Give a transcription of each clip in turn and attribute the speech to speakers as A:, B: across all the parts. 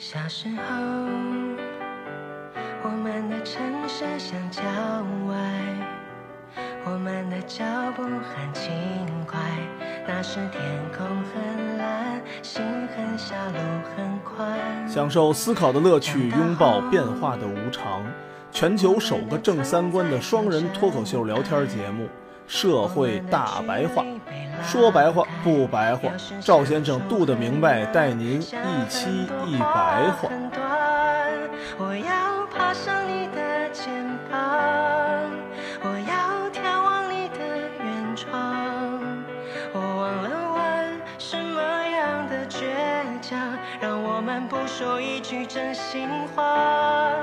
A: 小时候，我们的城市像郊外，我们的脚步很轻快。那时天空很蓝，心很小，路很宽。
B: 享受思考的乐趣，拥抱变化的无常。全球首个正三观的双人脱口秀聊天节目《社会大白话》，说白话不白话，赵先生度的明白，带您一期一白话。
A: 很短，我要爬上你的肩膀，我要眺望你的远窗。我忘了问什么样的倔强，让我们不说一句真心话。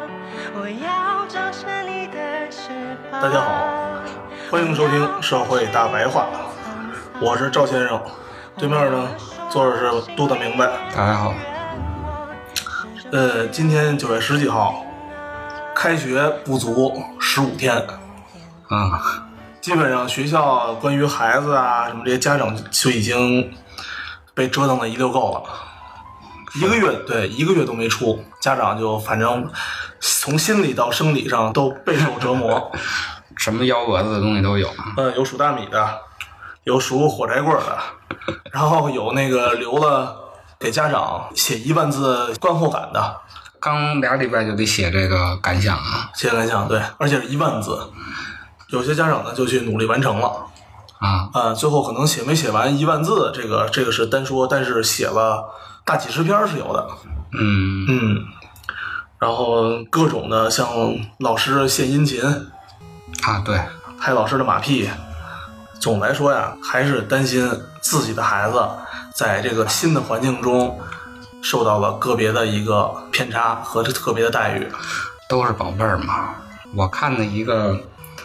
A: 我要长成你的翅膀。
B: 大家好，欢迎收听《社会大白话》，我是赵先生，对面呢坐着是杜大明白。
C: 大家好，
B: 呃，今天九月十几号，开学不足十五天，
C: 啊，
B: 基本上学校关于孩子啊什么这些家长就已经被折腾的一溜够了。一个月对一个月都没出，家长就反正从心理到生理上都备受折磨。
C: 什么幺蛾子的东西都有。
B: 嗯，有数大米的，有数火柴棍的，然后有那个留了给家长写一万字观后感的，
C: 刚俩礼拜就得写这个感想啊
B: 写感想对，而且是一万字。有些家长呢就去努力完成了，
C: 啊，
B: 啊，最后可能写没写完一万字，这个这个是单说，但是写了大几十篇是有的，
C: 嗯，
B: 嗯，然后各种的像老师献殷勤，
C: 啊，对，
B: 拍老师的马屁。总的来说呀，还是担心自己的孩子在这个新的环境中受到了个别的一个偏差和特别的待遇。
C: 都是宝贝儿嘛。我看的一个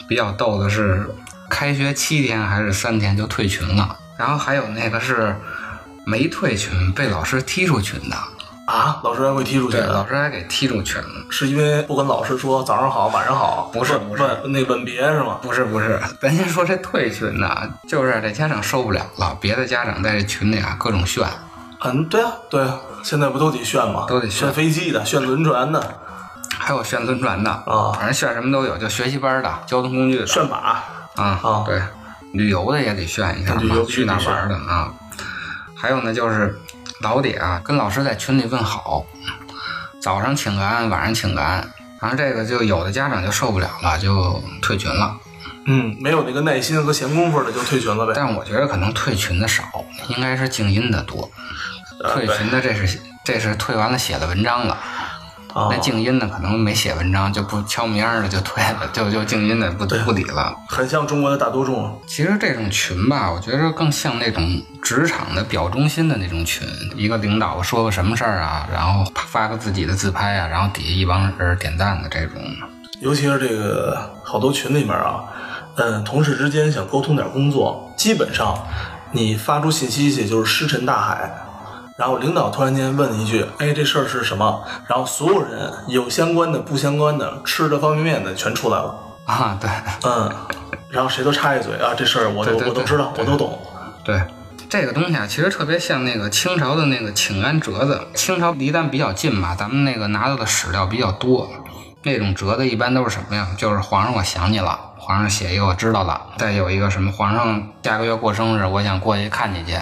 C: 比较逗的是，开学七天还是三天就退群了，然后还有那个是没退群被老师踢出群的，
B: 啊，老师还会踢出去
C: 对，老师还给踢出群了。
B: 是因为不跟老师说早上好，晚上好，
C: 不是不是
B: 问那吻别是吗？
C: 不是不是，咱先说这退群呢，就是这家长受不了了，别的家长在这群里啊各种炫，
B: 嗯，对啊，对啊，现在不都得炫吗？
C: 都得炫。
B: 炫飞机的，炫轮船的，
C: 还有炫轮船的
B: 啊。
C: 反正炫什么都有，就学习班的、交通工具的。
B: 炫马。
C: 啊，
B: 啊。
C: 对，旅游的也得炫一下嘛
B: 旅游，
C: 去哪玩的啊？还有呢，就是老得啊，跟老师在群里问好，早上请个安，晚上请个安，然后这个就有的家长就受不了了，就退群了。
B: 嗯，没有那个耐心和闲工夫的就退群了呗。
C: 但我觉得可能退群的少，应该是静音的多。
B: 啊
C: 退群的这是这是退完了写的文章了，
B: 啊
C: 那静音的可能没写文章就不敲名儿的就退了，就就静音的不不理了。
B: 很像中国的大多数。
C: 其实这种群吧，我觉得更像那种职场的表忠心的那种群。一个领导说个什么事儿啊，然后发个自己的自拍啊，然后底下一帮人点赞的这种。
B: 尤其是这个好多群里面啊，嗯，同事之间想沟通点工作，基本上你发出信息去就是石沉大海。然后领导突然间问一句：“哎，这事儿是什么？”然后所有人有相关的、不相关的、吃的方便面的全出来了。
C: 啊，对
B: 嗯，然后谁都插一嘴啊，这事儿我都我都知道，我都懂。
C: 对，这个东西啊，其实特别像那个清朝的那个请安折子。清朝离咱比较近嘛，咱们那个拿到的史料比较多。那种折的一般都是什么呀？就是皇上我想你了，皇上写一个我知道了，再有一个什么皇上下个月过生日，我想过去看你去。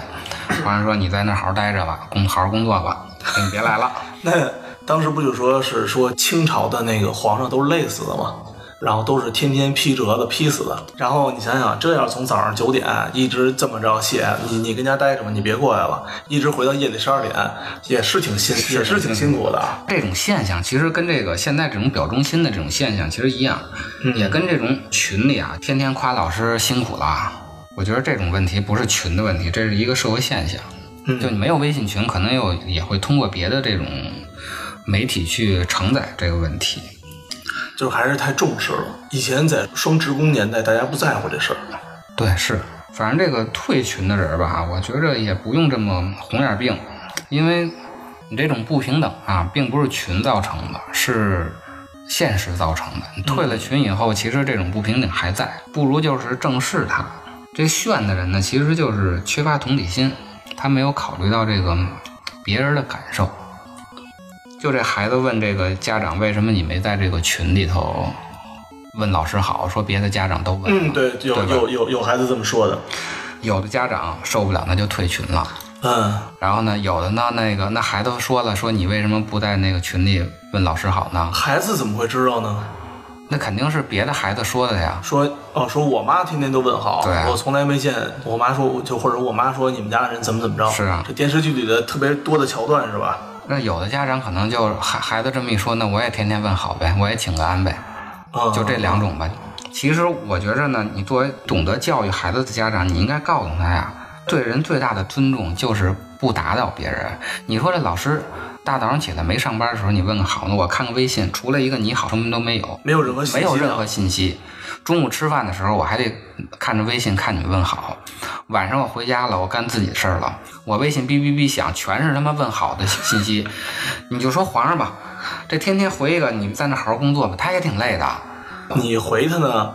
C: 皇上说你在那儿好好待着吧，工好好工作吧，你别来了。
B: 那当时不就说是说清朝的那个皇上都累死了吗？然后都是天天批折子批死的。然后你想想，这要是从早上九点一直这么着写，你你跟家待着吧，你别过来了，一直回到夜里十二点，也是挺辛也是挺辛苦的啊。
C: 这种现象其实跟这个现在这种表忠心的这种现象其实一样，也跟这种群里啊天天夸老师辛苦了。我觉得这种问题不是群的问题，这是一个社会现象。
B: 嗯
C: 就你没有微信群，可能有也会通过别的这种媒体去承载这个问题。
B: 就是还是太重视了。以前在双职工年代，大家不在乎这事儿。
C: 对，是，反正这个退群的人吧，我觉着也不用这么红眼病，因为你这种不平等啊，并不是群造成的，是现实造成的。你退了群以后，其实这种不平等还在，不如就是正视它。这炫的人呢，其实就是缺乏同理心，他没有考虑到这个别人的感受。就这孩子问这个家长，为什么你没在这个群里头问老师好？说别的家长都问了。
B: 嗯，对，有
C: 对
B: 有有有孩子这么说的，
C: 有的家长受不了，那就退群了。
B: 嗯，
C: 然后呢，有的呢，那个那孩子说了，说你为什么不在那个群里问老师好呢？
B: 孩子怎么会知道呢？
C: 那肯定是别的孩子说的呀。
B: 说哦，说我妈天天都问好，
C: 对啊
B: 我从来没见我妈说，就或者我妈说你们家的人怎么怎么着，
C: 是啊
B: 这电视剧里的特别多的桥段是吧？
C: 那有的家长可能就孩孩子这么一说，那我也天天问好呗，我也请个安呗，
B: 啊，
C: 就这两种吧。其实我觉着呢，你作为懂得教育孩子的家长，你应该告诉他呀，对人最大的尊重就是不打扰别人。你说这老师大早上起来没上班的时候，你问个好，呢我看个微信，除了一个你好，什么都没有，
B: 没有任何信息啊
C: 没有任何信息。中午吃饭的时候，我还得看着微信看你们问好。晚上我回家了，我干自己的事儿了，我微信哔哔哔响，全是他妈问好的信息。你就说皇上吧，这天天回一个，你们在那好好工作吧，他也挺累的。
B: 你回他呢，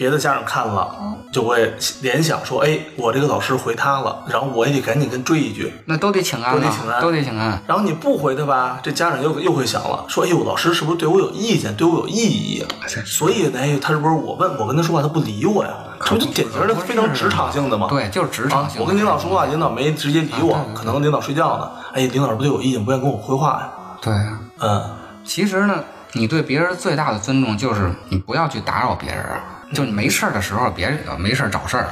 B: 别的家长看了就会联想说，哎，我这个老师回他了，然后我也得赶紧跟追一句。
C: 那都得请安了，
B: 都得请安
C: 都得请安。
B: 然后你不回他吧，这家长又又会想了，说，哎呦，老师是不是对我有意见，对我有异议啊？所以呢，哎，他是不是我问我跟他说话，他不理我呀？这不就典型的非常职场性的吗？
C: 对，就是职场
B: 啊
C: 性，的。
B: 我跟领导说话，领导没直接理我，
C: 啊对对对
B: 可能领导睡觉呢。哎，领导是不是对我有意见，不愿意跟我回话呀？
C: 对，
B: 嗯，
C: 其实呢，你对别人最大的尊重就是你不要去打扰别人，就你没事儿的时候别呃没事儿找事儿。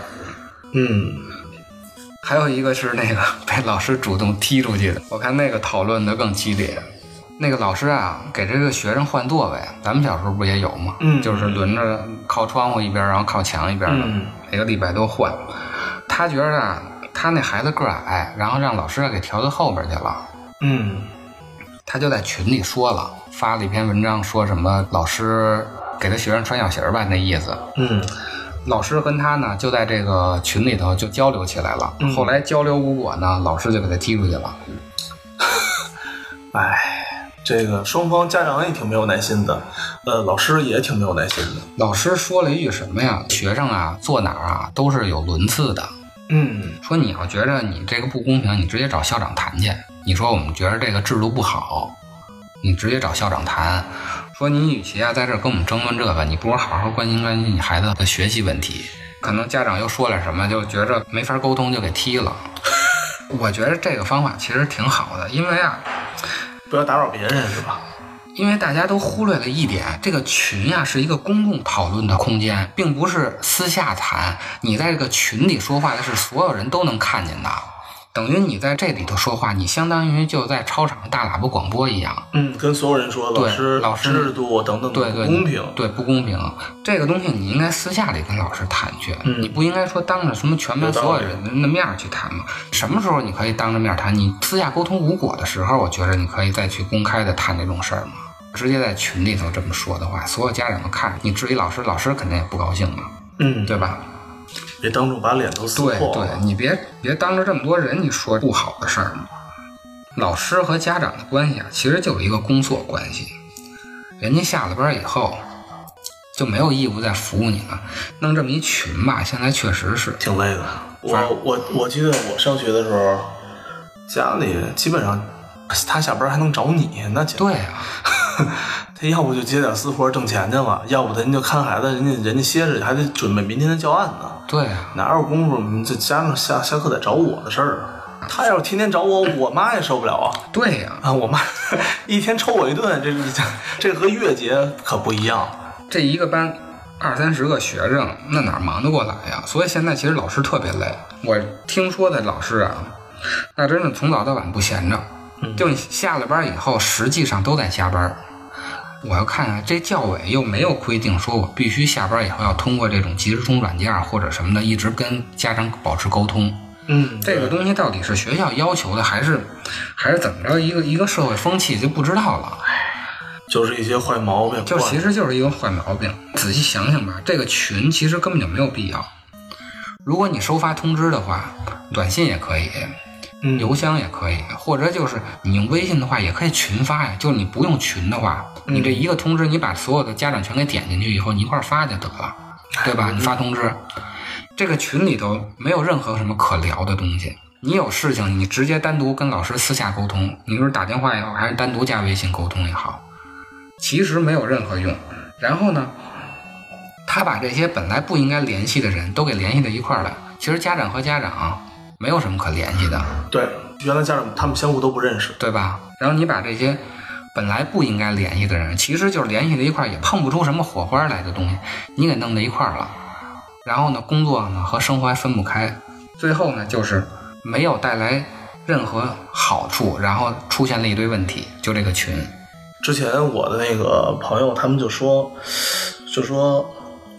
B: 嗯，
C: 还有一个是那个被老师主动踢出去的，我看那个讨论的更激烈。那个老师啊，给这个学生换座位，咱们小时候不也有吗？
B: 嗯
C: 就是轮着靠窗户一边，然后靠墙一边的，
B: 嗯
C: 每个礼拜都换。他觉得啊，他那孩子个矮，然后让老师给调到后边去了。
B: 嗯，
C: 他就在群里说了，发了一篇文章，说什么老师给他学生穿小鞋儿吧，那意思。
B: 嗯，
C: 老师跟他呢就在这个群里头就交流起来了。
B: 嗯
C: 后来交流无果呢，老师就给他踢出去了。
B: 哎，这个双方家长也挺没有耐心的，呃，老师也挺没有耐心的。
C: 老师说了一句什么呀？学生啊，坐哪儿啊都是有轮次的。
B: 嗯
C: 说你要觉着你这个不公平，你直接找校长谈去。你说我们觉着这个制度不好，你直接找校长谈。说你与其啊在这儿跟我们争论这个，你不如好好关心关心你孩子的学习问题。可能家长又说了什么，就觉着没法沟通，就给踢了。我觉得这个方法其实挺好的，因为啊，
B: 不要打扰别人是吧？
C: 因为大家都忽略了一点，这个群呀、是一个公共讨论的空间，并不是私下谈。你在这个群里说话的是所有人都能看见的，等于你在这里头说话，你相当于就在操场上大喇叭广播一样。
B: 嗯，跟所有人说老
C: 对
B: 师
C: 老师
B: 制度等等
C: 对对，
B: 不公平。
C: 对不公平。这个东西你应该私下里跟老师谈去，
B: 嗯
C: 你不应该说当着什么全班所有人的面去谈嘛。什么时候你可以当着面谈？你私下沟通无果的时候，我觉得你可以再去公开的谈这种事儿嘛。直接在群里头这么说的话，所有家长都看你质疑老师，老师肯定也不高兴嘛，
B: 嗯，
C: 对吧？
B: 别当众把脸都撕
C: 对
B: 破了。
C: 对，你别别当着这么多人你说不好的事儿嘛。老师和家长的关系啊，其实就是一个工作关系。人家下了班以后就没有义务再服务你了。弄这么一群吧，现在确实是
B: 挺累的。
C: 反
B: 我我我记得我上学的时候，家里基本上他下班还能找你，那简直
C: 对啊，
B: 他要不就接点私活挣钱去了，要不他人就看孩子，人家人家歇着还得准备明天的教案呢，
C: 对啊，
B: 哪有功夫这加上下下课得找我的事儿啊？他要是天天找我，我妈也受不了啊！
C: 对呀、
B: 啊，我妈 一天抽我一顿，这这这和月结可不一样。
C: 这一个班二三十个学生，那哪儿忙得过来呀？所以现在其实老师特别累。我听说的老师啊，那真是从早到晚不闲着，就你下了班以后，实际上都在加班。我要看看这教委又没有规定说我必须下班以后要通过这种即时通软件或者什么的，一直跟家长保持沟通。
B: 嗯，
C: 这个东西到底是学校要求的，还是还是怎么着？一个一个社会风气就不知道了。
B: 就是一些坏毛病。
C: 就其实就是一个坏毛病。仔细想想吧，这个群其实根本就没有必要。如果你收发通知的话，短信也可以，
B: 嗯
C: 邮箱也可以，或者就是你用微信的话，也可以群发呀。就是你不用群的话，你这一个通知，你把所有的家长全给点进去以后，你一块儿发就得了，对吧？你发通知，这个群里头没有任何什么可聊的东西。你有事情，你直接单独跟老师私下沟通，你是打电话也好，还是单独加微信沟通也好，其实没有任何用。然后呢，他把这些本来不应该联系的人都给联系到一块儿了。其实家长和家长没有什么可联系的，
B: 对，原来家长他们相互都不认识。
C: 对吧？然后你把这些本来不应该联系的人，其实就是联系在一块儿也碰不出什么火花来的东西，你给弄在一块儿了。然后呢，工作呢和生活还分不开，最后呢就是没有带来任何好处，然后出现了一堆问题，就这个群。
B: 之前我的那个朋友他们就说，就说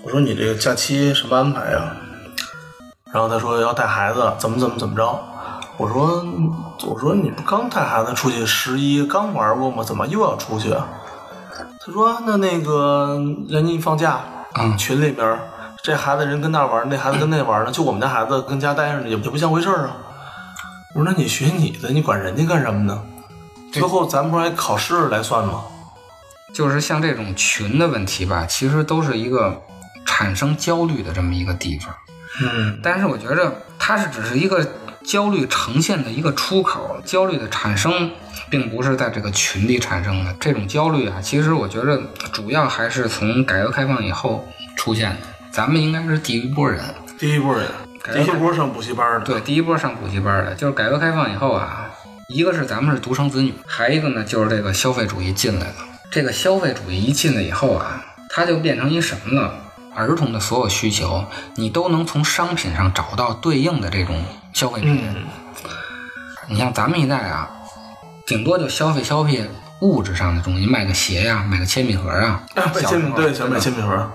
B: 我说你这个假期什么安排呀？然后他说要带孩子，怎么怎么怎么着。我说我说你不刚带孩子出去十一刚玩过吗？怎么又要出去啊？他说那那个人家一放假，
C: 嗯
B: 群里边这孩子人跟那玩，那孩子跟那玩呢，就我们家孩子跟家待着呢，也也不像回事儿啊。我说那你学你的，你管人家干什么呢？最后咱们不是还考试来算吗？
C: 就是像这种群的问题吧，其实都是一个产生焦虑的这么一个地方。
B: 嗯，
C: 但是我觉着它是只是一个焦虑呈现的一个出口，焦虑的产生并不是在这个群里产生的。这种焦虑啊，其实我觉着主要还是从改革开放以后出现的。咱们应该是第一波人，
B: 第一波人，第一波上补习班的，
C: 对，第一波上补习班的，就是改革开放以后啊，一个是咱们是独生子女，还一个呢就是这个消费主义进来了。这个消费主义一进来以后啊，它就变成一什么呢？儿童的所有需求，你都能从商品上找到对应的这种消费品。
B: 嗯，
C: 你像咱们一代啊，顶多就消费消费物质上的东西，买个鞋呀、买个铅笔盒啊，
B: 啊，买铅笔对，想买铅笔盒，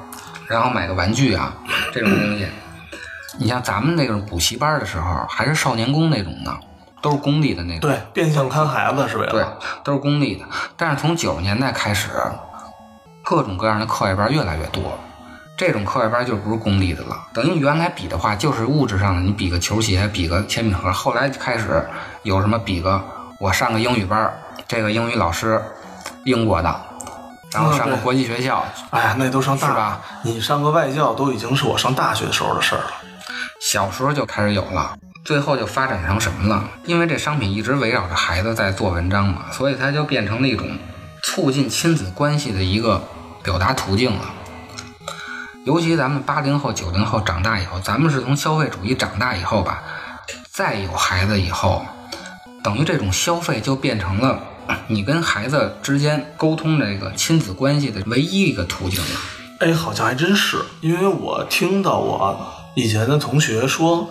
C: 然后买个玩具啊，这种东西。你像咱们那种补习班的时候，还是少年宫那种的，都是公立的那种。
B: 对，变相看孩子是为
C: 对，，都是公立的。但是从九十年代开始，各种各样的课外班越来越多。这种课外班就不是公立的了，等于原来比的话就是物质上的，你比个球鞋，比个铅笔盒。后来开始有什么比个我上个英语班，这个英语老师英国的，然后上个国际学校，
B: 哎呀，那都上大
C: 是吧？
B: 你上个外教都已经是我上大学的时候的事儿了。
C: 小时候就开始有了，最后就发展成什么了？因为这商品一直围绕着孩子在做文章嘛，所以它就变成了一种促进亲子关系的一个表达途径了。尤其咱们八零后、九零后长大以后，咱们是从消费主义长大以后吧，再有孩子以后，等于这种消费就变成了你跟孩子之间沟通这个亲子关系的唯一一个途径了。
B: 哎，好像还真是，因为我听到我以前的同学说，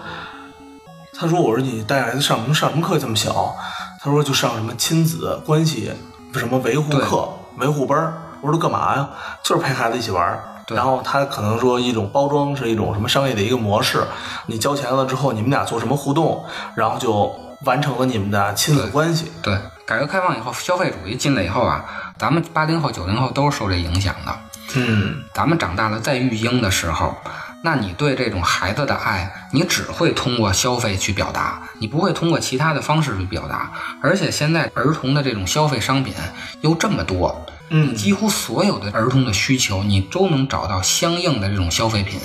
B: 他说我说你带孩子上什么上什么课这么小？他说就上什么亲子关系什么维护课、维护班儿。我说都干嘛呀？就是陪孩子一起玩儿。
C: 对
B: 然后他可能说一种包装是一种什么商业的一个模式，你交钱了之后，你们俩做什么互动，然后就完成了你们的亲子关系。
C: 对，改革开放以后，消费主义进来以后啊，咱们八零后、九零后都是受这影响的。
B: 嗯，
C: 咱们长大了，在育婴的时候，那你对这种孩子的爱，你只会通过消费去表达，你不会通过其他的方式去表达。而且现在儿童的这种消费商品又这么多，
B: 嗯
C: 几乎所有的儿童的需求，你都能找到相应的这种消费品，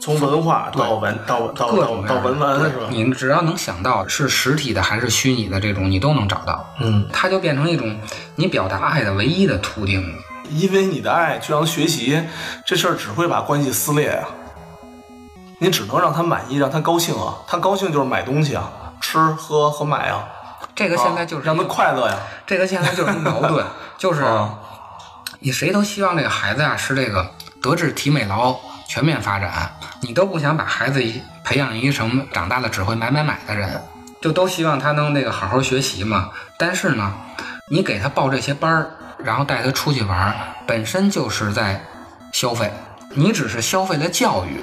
B: 从文化到文到到到
C: 各种
B: 到文玩是吧？
C: 你只要能想到是实体的还是虚拟的这种，你都能找到。
B: 嗯，
C: 它就变成一种你表达爱的唯一的途径了。
B: 因为你的爱去让他学习，这事儿只会把关系撕裂呀、你只能让他满意，让他高兴啊。他高兴就是买东西啊，吃喝和买啊。
C: 这个现在就是
B: 让他快乐呀。
C: 这个现在就是矛盾，就是
B: 啊
C: 你谁都希望这个孩子啊是这个德智体美劳全面发展，你都不想把孩子培养一什么长大了只会买买买的人，就都希望他能那个好好学习嘛。但是呢，你给他报这些班儿，然后带他出去玩，本身就是在消费，你只是消费了教育。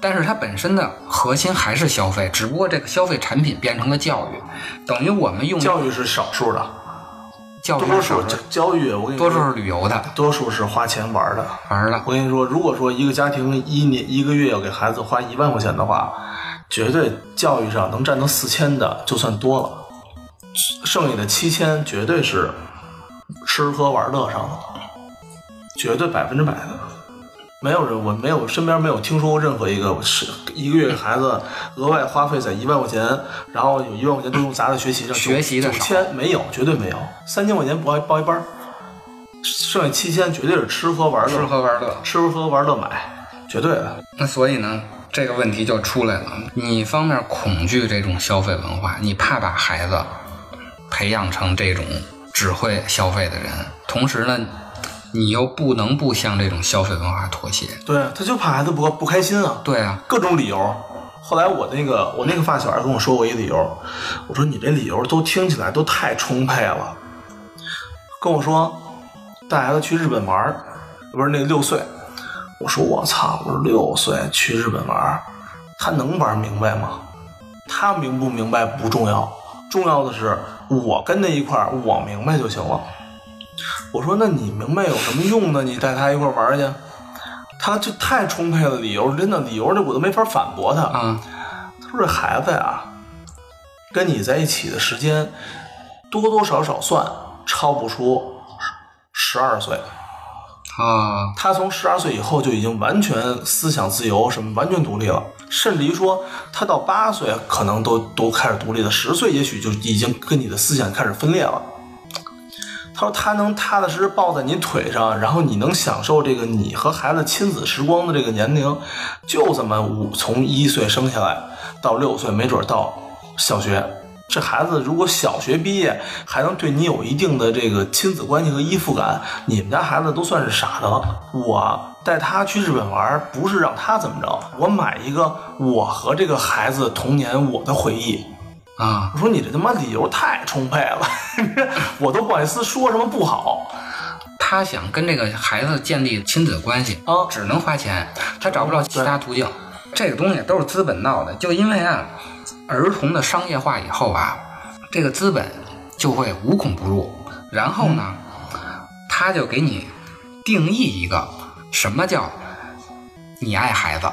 C: 但是它本身的核心还是消费，只不过这个消费产品变成了教育，等于我们用
B: 教育是少数的，
C: 教育
B: 多数教教育，我跟你说，
C: 多数是旅游的
B: 多数是花钱玩的。
C: 玩的，
B: 我跟你说，如果说一个家庭一年一个月要给孩子花一万块钱的话，绝对教育上能占到四千的就算多了，剩下的七千绝对是吃喝玩乐上的，绝对百分之百的。没有人，我没有身边没有听说过任何一个是一个月给孩子额外花费在一万块钱，然后有一万块钱都用砸在学习上，
C: 学习的
B: 九
C: 少
B: 千没有，绝对没有，三千块钱报一报一班儿，剩下七千绝对是吃喝玩乐，
C: 吃喝玩乐。
B: 吃喝玩乐买，绝对的。
C: 那所以呢，这个问题就出来了。你一方面恐惧这种消费文化，你怕把孩子培养成这种只会消费的人，同时呢，你又不能不向这种消费文化妥协。
B: 对，他就怕孩子不不开心啊，
C: 对啊，
B: 各种理由。后来我那个我那个发小还跟我说过一理由，我说你这理由都听起来都太充沛了。跟我说带孩子去日本玩，不是那个六岁，我说我操，我说六岁去日本玩，他能玩明白吗？他明不明白不重要，重要的是我跟他一块儿，我明白就行了。我说那你明白有什么用呢？你带他一块儿玩去。他就太充沛了，理由真的理由这我都没法反驳他。
C: 啊，
B: 他说这孩子呀，跟你在一起的时间多多少少算超不出十二岁。
C: 啊，
B: 他从十二岁以后就已经完全思想自由，什么完全独立了，甚至于说他到八岁可能都都开始独立了，十岁也许就已经跟你的思想开始分裂了。他说他能踏踏实实抱在你腿上，然后你能享受这个你和孩子亲子时光的这个年龄，就这么五从一岁生下来到六岁，没准到小学。这孩子如果小学毕业还能对你有一定的这个亲子关系和依附感，你们家孩子都算是傻的了。我带他去日本玩，不是让他怎么着，我买一个我和这个孩子童年我的回忆。
C: 啊，
B: 我说你这他妈理由太充沛了，我都不好意思说什么不好。
C: 他想跟这个孩子建立亲子关系
B: 啊
C: 只能花钱，他找不着其他途径。这个东西都是资本闹的，就因为啊，儿童的商业化以后啊，这个资本就会无孔不入，然后呢，他就给你定义一个什么叫你爱孩子，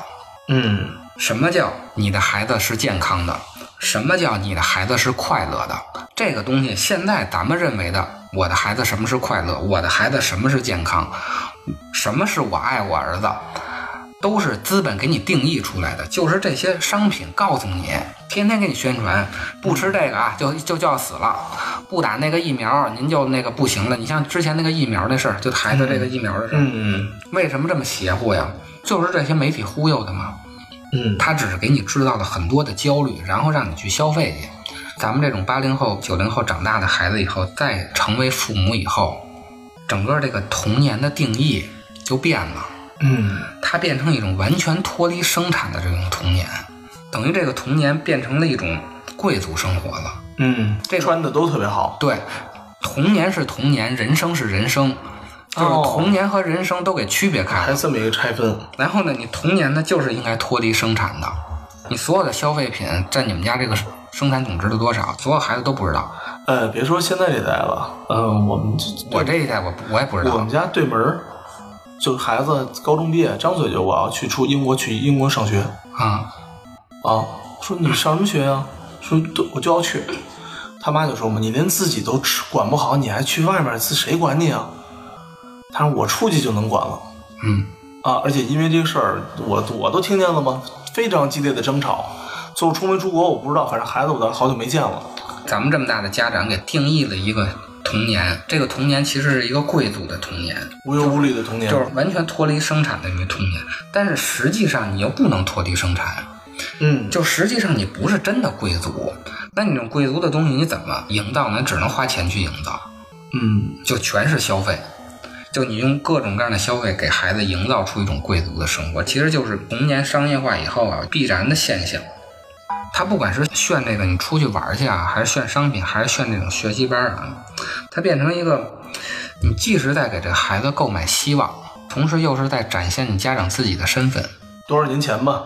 B: 嗯
C: 什么叫你的孩子是健康的？什么叫你的孩子是快乐的？这个东西，现在咱们认为的，我的孩子什么是快乐？我的孩子什么是健康？什么是我爱我儿子？都是资本给你定义出来的，就是这些商品告诉你，天天给你宣传，不吃这个啊，就就就要死了；不打那个疫苗，您就那个不行了。你像之前那个疫苗那事儿，就孩子这个疫苗的事儿，
B: 嗯
C: 为什么这么邪乎呀？就是这些媒体忽悠的嘛。
B: 嗯
C: 他只是给你制造了很多的焦虑，然后让你去消费去。咱们这种八零后、九零后长大的孩子以后，再成为父母以后，整个这个童年的定义就变了，
B: 嗯
C: 它变成一种完全脱离生产的这种童年，等于这个童年变成了一种贵族生活了。
B: 嗯，
C: 这个
B: 穿的都特别好。
C: 对，童年是童年，人生是人生，就是
B: 哦
C: 童年和人生都给区别开了。
B: 还这么一个拆分，
C: 然后呢，你童年呢就是应该脱离生产的，你所有的消费品占你们家这个生产总值的多少，所有孩子都不知道。
B: 呃，别说现在这代了，嗯、我们
C: 我这一代我我也不知道
B: 我们家对门儿就是孩子高中毕业，张嘴就我要去出英国去英国上学
C: 啊，
B: 啊，说你上什么学呀、说都我就要去，他妈就说嘛，你连自己都吃管不好，你还去外面，是谁管你啊？他说我出去就能管了
C: 嗯，
B: 啊，而且因为这个事儿，我我都听见了吗？非常激烈的争吵，最后出没出国我不知道，反正孩子我倒好久没见了。
C: 咱们这么大的家长给定义了一个童年，这个童年其实是一个贵族的童年，
B: 无忧无虑的童年，
C: 就是完全脱离生产的一个童年。但是实际上你又不能脱离生产，
B: 嗯，
C: 就实际上你不是真的贵族。那你这种贵族的东西你怎么营造呢？只能花钱去营造。
B: 嗯，
C: 就全是消费，就你用各种各样的消费给孩子营造出一种贵族的生活，其实就是童年商业化以后啊必然的现象。他不管是炫这个你出去玩去啊，还是炫商品，还是炫这种学习班啊，它变成一个，你既是在给这孩子购买希望，同时又是在展现你家长自己的身份。
B: 多少年前吧，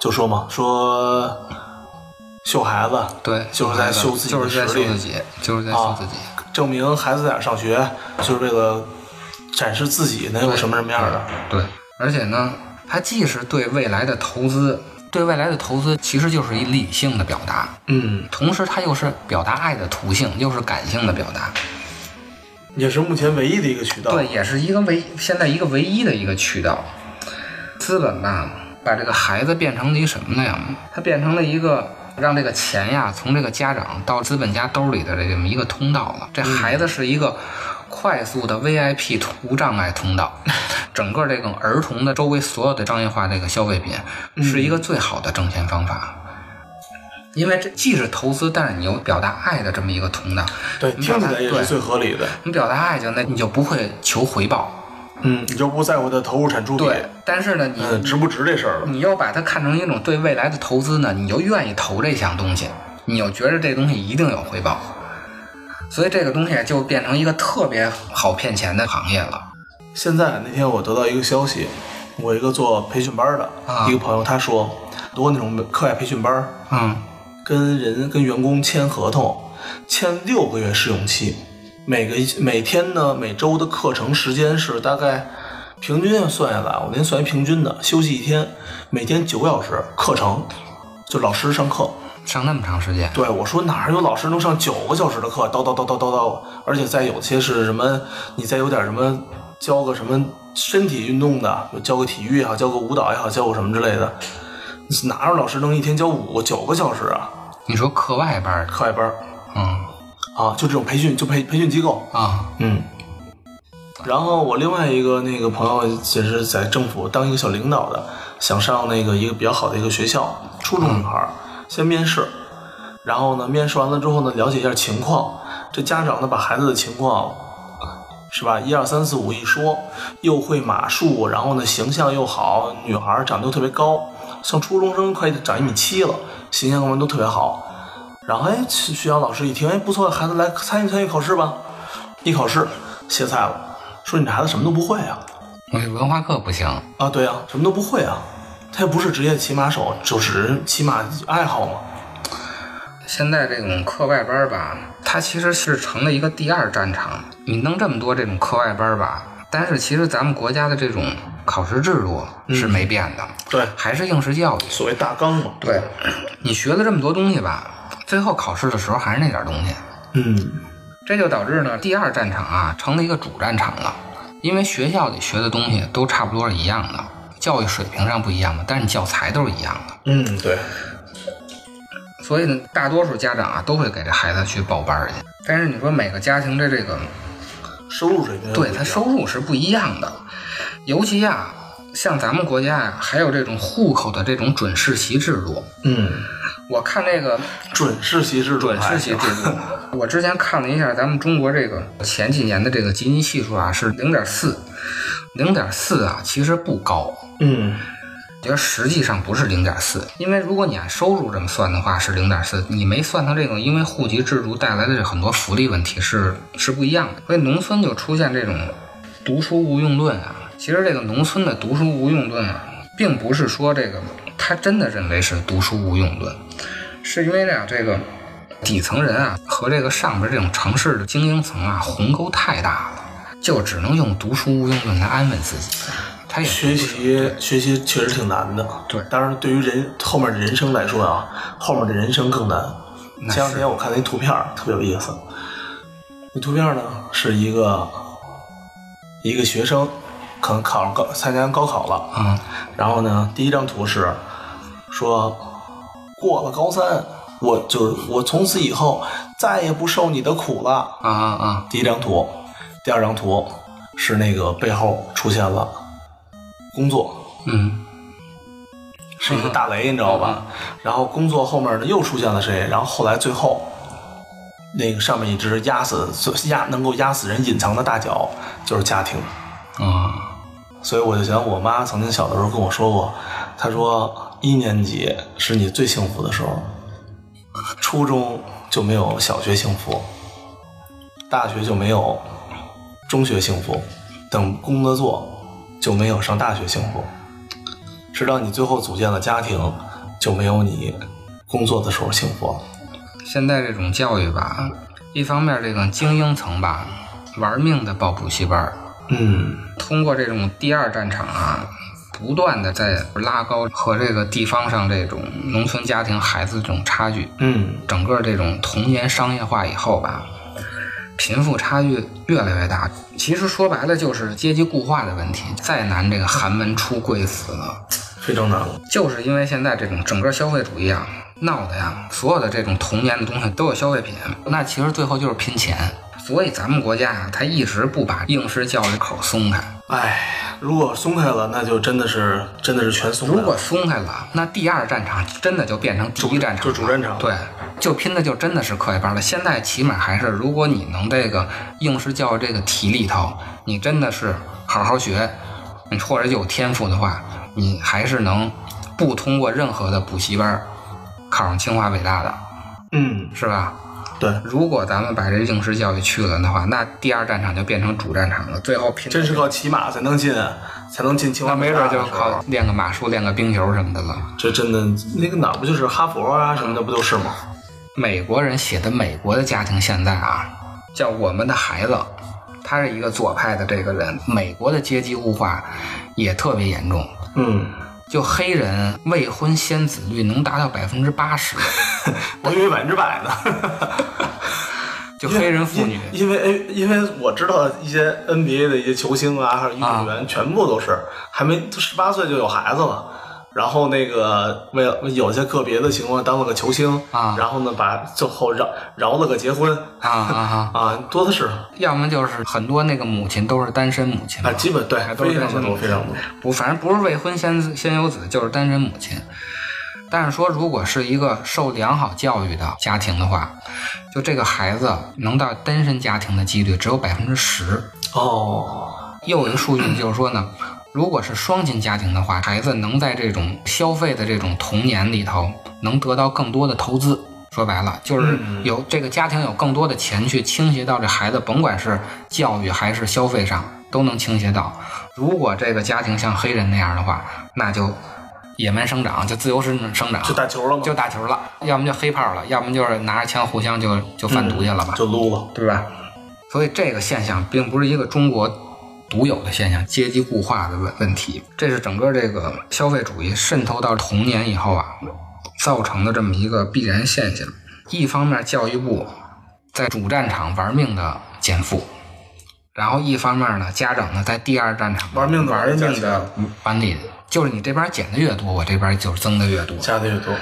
B: 就说嘛，说秀孩子，
C: 对，
B: 就是在秀自己的
C: 就是在秀自己，就是在秀
B: 啊
C: 自己。
B: 证明孩子在哪上学，就是为了展示自己能有什么什么样的。
C: 对，而且呢，它既是对未来的投资，对未来的投资其实就是一理性的表达，
B: 嗯，
C: 同时它又是表达爱的途径，又是感性的表达。
B: 也是目前唯一的一个渠道。
C: 对，，也是一个唯现在一个唯一的一个渠道。资本吧，把这个孩子变成了一什么呢呀？它变成了一个让这个钱呀从这个家长到资本家兜里的这么一个通道了。这孩子是一个快速的 VIP 无障碍通道，整个这个儿童的周围所有的商业化这个消费品是一个最好的挣钱方法。因为这既是投资，但是你又表达爱的这么一个通道。
B: 对，听起来也是最合理的。
C: 你表达爱情，那你就不会求回报。
B: 嗯，你就不在乎它投入产出比，
C: 对，但是呢，你、
B: 嗯，值不值这事儿了。
C: 你要把它看成一种对未来的投资呢，你就愿意投这项东西，你又觉得这东西一定有回报，所以这个东西就变成一个特别好骗钱的行业了。
B: 现在那天我得到一个消息，我一个做培训班的、
C: 啊
B: 一个朋友，他说，多那种课外培训班，
C: 嗯，
B: 跟人跟员工签合同，签六个月试用期，每个每天呢每周的课程时间是大概平均算下来，我那天算一平均的，休息一天，每天九个小时课程，就老师上课。
C: 上那么长时间，
B: 对我说哪儿有老师能上九个小时的课，叨叨叨叨叨叨，而且再有些是什么，你再有点什么教个什么身体运动的，教个体育也好，教个舞蹈也好，教个什么之类的，哪有老师能一天教五个九个小时啊？
C: 你说课外班儿，
B: 课外班儿
C: 嗯
B: 啊，就这种培训，就培培训机构，
C: 啊，
B: 嗯。然后我另外一个那个朋友也是在政府当一个小领导的，想上那个一个比较好的一个学校，初中女孩儿，先面试，然后呢，面试完了之后呢，了解一下情况，这家长呢把孩子的情况，是吧？一二三四五一说，又会马术，然后呢形象又好，女孩长得又特别高，像初中生快长一米七了，形象各方面都特别好。然后哎，学校老师一听，哎不错，孩子来参与参与考试吧。一考试歇菜了，说你这孩子什么都不会啊。
C: 我文化课不行，
B: 啊，对啊，什么都不会啊。他也不是职业骑马手，就只是骑马爱好嘛。
C: 现在这种课外班吧，它其实是成了一个第二战场。你弄这么多这种课外班吧，但是其实咱们国家的这种考试制度是没变的，
B: 对，
C: 还是应试教育。
B: 所谓大纲嘛。
C: 对，你学了这么多东西吧，最后考试的时候还是那点东西，
B: 嗯，
C: 这就导致呢，第二战场啊成了一个主战场了。因为学校里学的东西都差不多是一样的，教育水平上不一样嘛，但是你教材都是一样的。
B: 嗯，对，
C: 所以呢，大多数家长啊都会给这孩子去报班去。但是你说每个家庭的这个
B: 收入水平
C: 对他收入是不一样的，尤其啊，像咱们国家呀、还有这种户口的这种准世袭制度。
B: 嗯，
C: 我看那个
B: 准世袭制度
C: 准世袭制度，我之前看了一下咱们中国这个前几年的这个基尼系数啊是零点四，零点四啊其实不高，
B: 嗯，
C: 觉得实际上不是零点四，因为如果你按收入这么算的话是零点四，你没算上这种因为户籍制度带来的这很多福利问题是是不一样的，所以农村就出现这种读书无用论啊。其实这个农村的读书无用论啊，并不是说这个他真的认为是读书无用论，是因为呢这个底层人啊和这个上边这种城市的精英层啊鸿沟太大了，就只能用读书用用论来安慰自己。他也
B: 学习学习确实挺难的。
C: 对
B: 当然对于人后面的人生来说啊，后面的人生更难。前两天我看那图片特别有意思，那图片呢是一个一个学生，可能考上高参加高考了，
C: 嗯
B: 然后呢，第一张图是说过了高三，我就是我从此以后再也不受你的苦了。
C: 啊啊啊
B: 第一张图，第二张图是那个背后出现了工作，
C: 嗯
B: 是一个大雷，你知道吧？然后工作后面呢又出现了谁？然后后来最后那个上面一只压死压能够压死人隐藏的大脚就是家庭。
C: 啊
B: 所以我就想，我妈曾经小的时候跟我说过，她说一年级是你最幸福的时候，初中就没有小学幸福，大学就没有中学幸福，等工作做就没有上大学幸福，直到你最后组建了家庭，就没有你工作的时候幸福。
C: 现在这种教育吧，一方面这个精英层吧，玩命的报补习班儿，
B: 嗯
C: 通过这种第二战场啊，不断的在拉高和这个地方上这种农村家庭孩子这种差距。
B: 嗯
C: 整个这种童年商业化以后吧，贫富差距越来越大。其实说白了就是阶级固化的问题。再难，这个寒门出贵子了，
B: 非常难了。
C: 就是因为现在这种整个消费主义啊闹的呀，所有的这种童年的东西都有消费品，那其实最后就是拼钱。所以咱们国家啊，他一直不把应试教育口松开。
B: 哎，如果松开了，那就真的是真的是全松开了。
C: 如果松开了，那第二战场真的就变成第一战场，
B: 就主战场
C: 对，就拼的就真的是课外班了。现在起码还是，如果你能这个应试教育这个题里头，你真的是好好学，你或者有天赋的话，你还是能不通过任何的补习班考上清华北大的，
B: 嗯，
C: 是吧？
B: 对，
C: 如果咱们把这应试教育去了的话，那第二战场就变成主战场了，最后拼
B: 真是靠骑马才能进，才能进清华
C: 那没。准就靠练个马术、练个冰球什么的了。
B: 这真的那个哪不就是哈佛啊什么的不就是吗？
C: 美国人写的美国的家庭现在啊，叫我们的孩子，他是一个左派的这个人。美国的阶级物化也特别严重，
B: 嗯，
C: 就黑人未婚先子率能达到百分之八十，
B: 我以为百分之百呢。
C: 就黑人妇女。
B: 因因为因为我知道一些 NBA 的一些球星啊，还有运动员，全部都是还没十八岁就有孩子了。然后那个为了有些个别的情况当了个球星
C: 啊
B: 然后呢把最后饶饶了个结婚
C: 啊啊啊！
B: 啊，多的是
C: 要么就是很多那个母亲都是单身母亲
B: 啊，基本对
C: 还都是单身母亲
B: 非常多。
C: 不，反正不是未婚先先有子，就是单身母亲。但是说，如果是一个受良好教育的家庭的话，就这个孩子能到单身家庭的几率只有百分之十。
B: 哦，
C: 又有一个数据就是说呢，如果是双亲家庭的话，孩子能在这种消费的这种童年里头，能得到更多的投资。说白了，就是有这个家庭有更多的钱去倾斜到这孩子，甭管是教育还是消费上，都能倾斜到。如果这个家庭像黑人那样的话，那就野蛮生长，就自由生生长，
B: 就打球了吗？
C: 就打球了，要么就黑炮了，要么就是拿着枪互相就就贩毒去了吧。
B: 就撸了。
C: 对吧？所以这个现象并不是一个中国独有的现象，阶级固化的问问题，这是整个这个消费主义渗透到童年以后啊，造成的这么一个必然现象。一方面，教育部在主战场玩命的减负，然后一方面呢，家长呢在第二战场
B: 玩命
C: 玩命的管理，就是你这边减的越多，我这边就是增的越多。
B: 加的越多，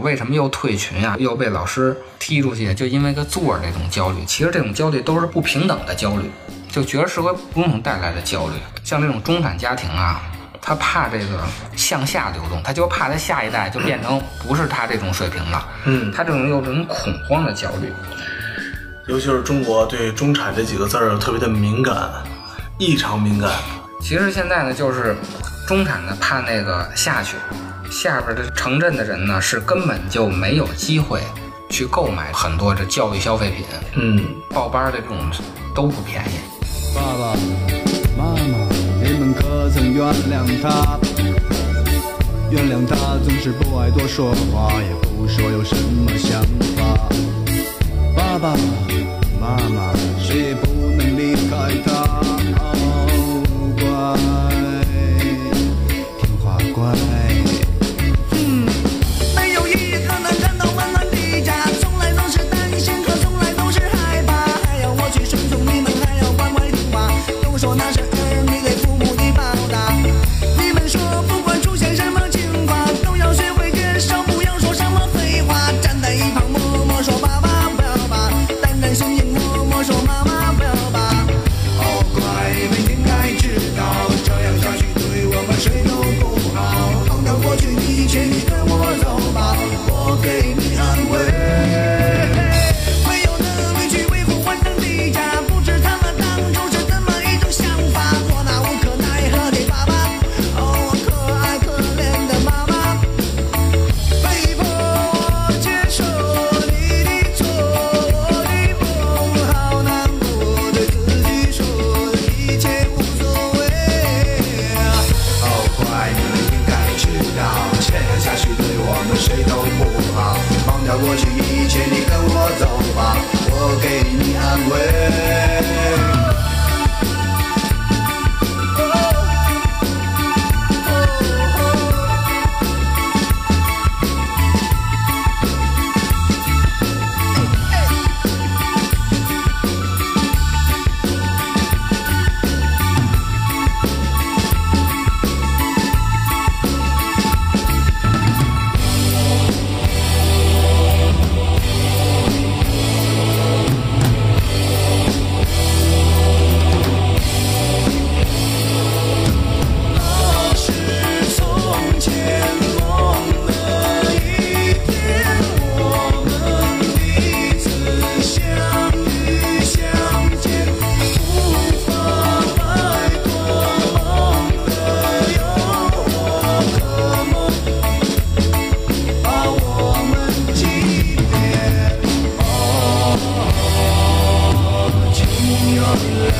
C: 为什么又退群呀、又被老师踢出去？就因为个座儿这种焦虑。其实这种焦虑都是不平等的焦虑，就觉得是会不平等带来的焦虑。像这种中产家庭啊，他怕这个向下流动，他就怕他下一代就变成不是他这种水平了。
B: 嗯
C: 他这种有这种恐慌的焦虑。
B: 尤其是中国对“中产”这几个字儿特别的敏感，异常敏感。
C: 其实现在呢，就是中产呢怕那个下去，下边的城镇的人呢是根本就没有机会去购买很多这教育消费品。
B: 嗯，
C: 报班的这种都不便宜。
D: 爸爸妈妈，你们可曾原谅他？原谅他总是不爱多说话，也不说有什么想法。爸爸妈妈，谁也不能离开他。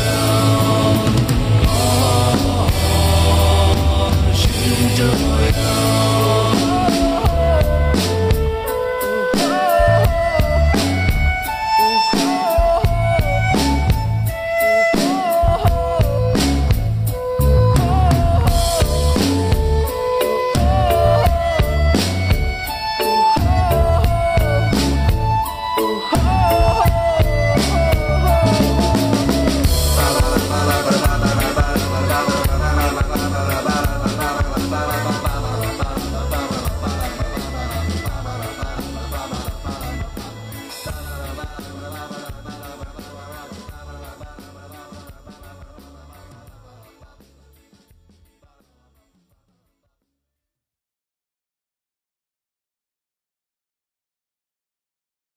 D: will.